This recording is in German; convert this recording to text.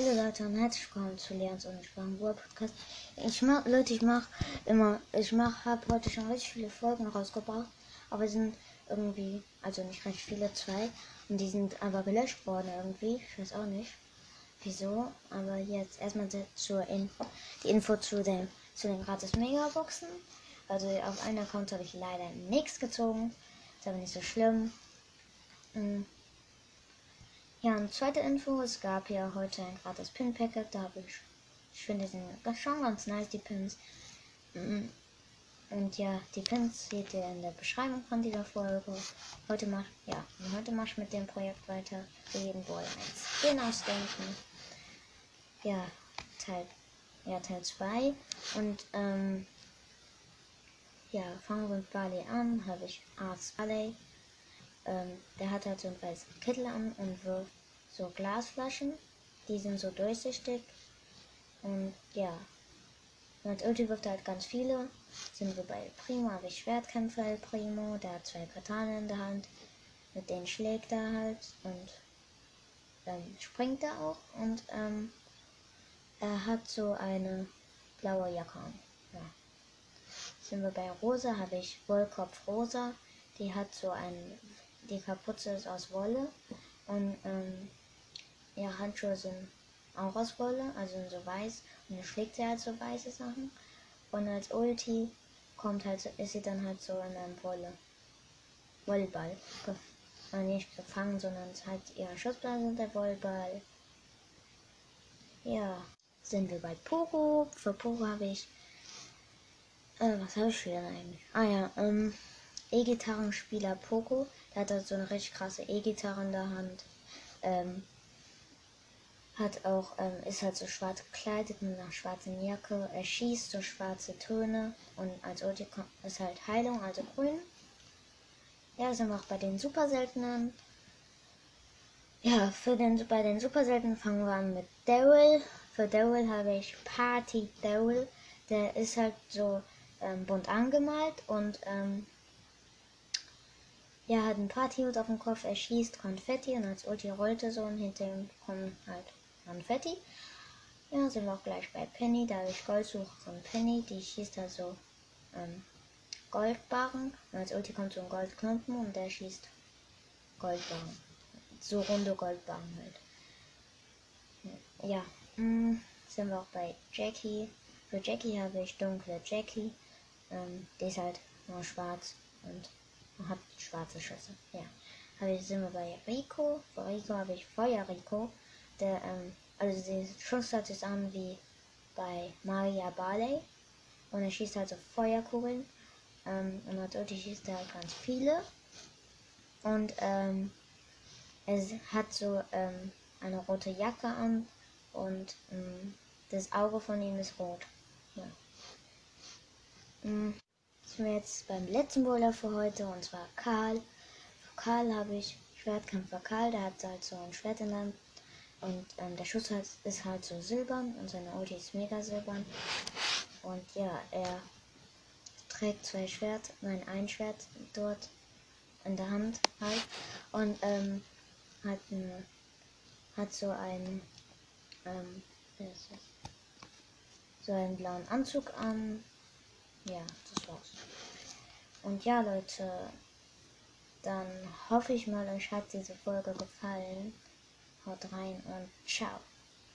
Hallo Leute und herzlich willkommen zu Leons und Sprachen World Podcast. Ich mach, Leute, ich mach immer, ich mach, hab heute schon richtig viele Folgen rausgebracht, aber es sind irgendwie, also nicht recht viele, zwei, und die sind aber gelöscht worden irgendwie. Ich weiß auch nicht, wieso, aber jetzt erstmal zur Info, die Info zu den, zu den gratis Megaboxen. Also auf einem Account habe ich leider nichts gezogen, ist aber nicht so schlimm. Mhm. Ja, und zweite Info, es gab ja heute ein gratis Pin-Packet, da habe ich, ich finde, sind schon ganz nice, die Pins. Mm. Und ja, die Pins seht ihr in der Beschreibung von dieser Folge. Heute mach, ja, heute mach ich mit dem Projekt weiter. Für jeden Ball ein Skin ausdenken. Ja, Teil, ja, Teil 2. Und, ähm, ja, fangen wir mit Barley an, habe ich Arts Barley. Ähm, der hat halt so einen weißen Kittel an und wirft so Glasflaschen. Die sind so durchsichtig. Und ja. Und Ulti wirft halt ganz viele. Sind wir bei Primo, habe ich Schwertkämpfer Primo. Der hat zwei Katanen in der Hand. Mit denen schlägt er halt. Und dann springt er auch. Und ähm, er hat so eine blaue Jacke an. Ja. Sind wir bei Rosa, habe ich Wollkopf Rosa. Die hat so einen die Kapuze ist aus Wolle und ähm, ihre Handschuhe sind auch aus Wolle, also so weiß und dann schlägt sie halt so weiße Sachen und als Ulti kommt halt ist sie dann halt so in einem Wolle Wollball und nicht gefangen, sondern es halt ihre Schussblase und der Wollball. Ja, sind wir bei Pogo. Für Pogo habe ich äh, was habe ich für eigentlich? Ah ja, ähm, E-Gitarrenspieler Poco. Der hat so eine richtig krasse E-Gitarre in der Hand. Ähm, hat auch, ähm, ist halt so schwarz gekleidet mit einer schwarzen Jacke. Er schießt so schwarze Töne und als Ulti ist halt Heilung, also grün. Ja, sind wir auch bei den super seltenen. Ja, für den, bei den super seltenen fangen wir an mit Daryl. Für Daryl habe ich Party Daryl. Der ist halt so ähm, bunt angemalt und ähm, er hat einen Partyhut auf dem Kopf, er schießt Konfetti und als Ulti rollte so und hinter ihm kommen halt Konfetti. Ja, sind wir auch gleich bei Penny, da ich Goldsucherin Penny, die schießt also ähm, Goldbarren und als Ulti kommt so ein Goldklumpen und der schießt Goldbarren. So runde Goldbarren halt. Ja, mh, mm, sind wir auch bei Jackie. Für Jackie habe ich dunkle Jackie. Ähm, die ist halt nur schwarz und und hat schwarze Schüsse. Ja. Aber jetzt sind wir bei Rico. Bei Rico habe ich Feuer Rico. Der, ähm, also der Schuss hört sich an wie bei Maria Barley. Und er schießt halt so Feuerkugeln. Ähm, und natürlich schießt er halt ganz viele. Und ähm, es hat so ähm, eine rote Jacke an. Und ähm, das Auge von ihm ist rot. Ja. Mm sind wir jetzt beim letzten Bowler für heute und zwar Karl. Für Karl habe ich Schwertkämpfer Karl, der hat halt so ein Schwert in der Hand und ähm, der Schuss halt, ist halt so silbern und seine Ulti ist mega silbern. Und ja, er trägt zwei Schwert, nein, ein Schwert dort in der Hand halt und ähm, hat, eine, hat so einen, ähm, so einen blauen Anzug an ja, das war's. Und ja, Leute, dann hoffe ich mal, euch hat diese Folge gefallen. Haut rein und ciao.